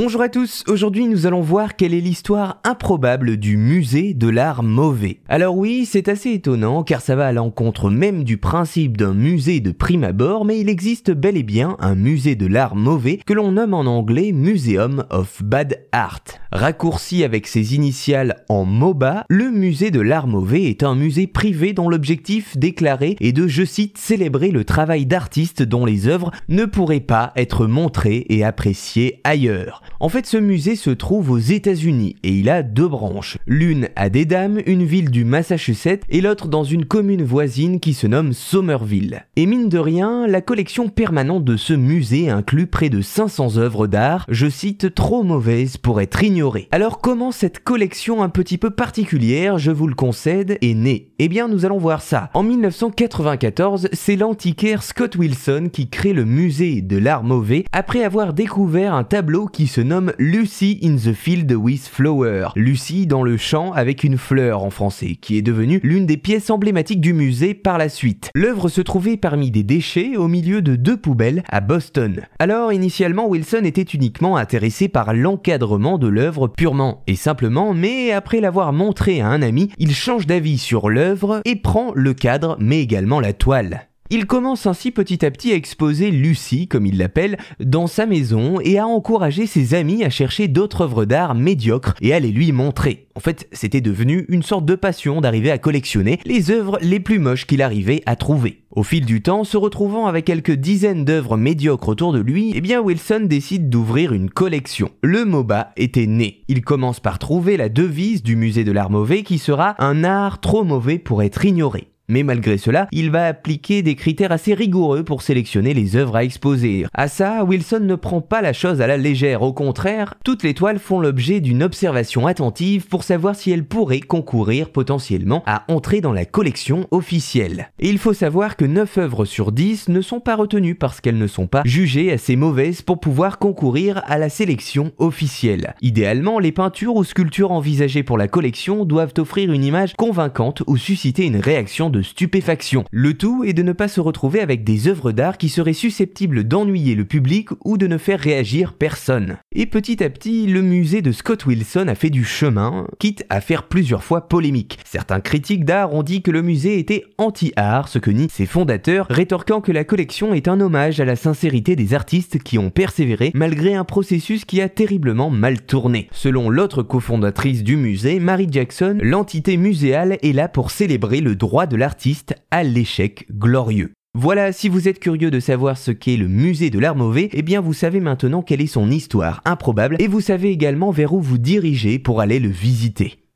Bonjour à tous, aujourd'hui nous allons voir quelle est l'histoire improbable du musée de l'art mauvais. Alors oui, c'est assez étonnant car ça va à l'encontre même du principe d'un musée de prime abord, mais il existe bel et bien un musée de l'art mauvais que l'on nomme en anglais Museum of Bad Art. Raccourci avec ses initiales en MOBA, le musée de l'art mauvais est un musée privé dont l'objectif déclaré est de, je cite, célébrer le travail d'artistes dont les œuvres ne pourraient pas être montrées et appréciées ailleurs. En fait, ce musée se trouve aux États-Unis et il a deux branches. L'une à Dedham, une ville du Massachusetts, et l'autre dans une commune voisine qui se nomme Somerville. Et mine de rien, la collection permanente de ce musée inclut près de 500 œuvres d'art, je cite, trop mauvaises pour être ignorées. Alors comment cette collection un petit peu particulière, je vous le concède, est née? Eh bien, nous allons voir ça. En 1994, c'est l'antiquaire Scott Wilson qui crée le musée de l'art mauvais après avoir découvert un tableau qui se nomme Lucy in the Field with Flower. Lucy dans le champ avec une fleur en français, qui est devenue l'une des pièces emblématiques du musée par la suite. L'œuvre se trouvait parmi des déchets au milieu de deux poubelles à Boston. Alors initialement Wilson était uniquement intéressé par l'encadrement de l'œuvre purement et simplement, mais après l'avoir montré à un ami, il change d'avis sur l'œuvre et prend le cadre mais également la toile. Il commence ainsi petit à petit à exposer Lucie, comme il l'appelle, dans sa maison et à encourager ses amis à chercher d'autres œuvres d'art médiocres et à les lui montrer. En fait, c'était devenu une sorte de passion d'arriver à collectionner les œuvres les plus moches qu'il arrivait à trouver. Au fil du temps, se retrouvant avec quelques dizaines d'œuvres médiocres autour de lui, eh bien Wilson décide d'ouvrir une collection. Le MOBA était né. Il commence par trouver la devise du musée de l'art mauvais qui sera un art trop mauvais pour être ignoré. Mais malgré cela, il va appliquer des critères assez rigoureux pour sélectionner les œuvres à exposer. À ça, Wilson ne prend pas la chose à la légère, au contraire, toutes les toiles font l'objet d'une observation attentive pour savoir si elles pourraient concourir potentiellement à entrer dans la collection officielle. Et il faut savoir que 9 œuvres sur 10 ne sont pas retenues parce qu'elles ne sont pas jugées assez mauvaises pour pouvoir concourir à la sélection officielle. Idéalement, les peintures ou sculptures envisagées pour la collection doivent offrir une image convaincante ou susciter une réaction de stupéfaction. Le tout est de ne pas se retrouver avec des œuvres d'art qui seraient susceptibles d'ennuyer le public ou de ne faire réagir personne. Et petit à petit, le musée de Scott Wilson a fait du chemin, quitte à faire plusieurs fois polémique. Certains critiques d'art ont dit que le musée était anti-art, ce que nient ses fondateurs, rétorquant que la collection est un hommage à la sincérité des artistes qui ont persévéré malgré un processus qui a terriblement mal tourné. Selon l'autre cofondatrice du musée, Mary Jackson, l'entité muséale est là pour célébrer le droit de la artiste à l'échec glorieux. Voilà, si vous êtes curieux de savoir ce qu'est le musée de l'art mauvais, eh bien vous savez maintenant quelle est son histoire improbable et vous savez également vers où vous dirigez pour aller le visiter.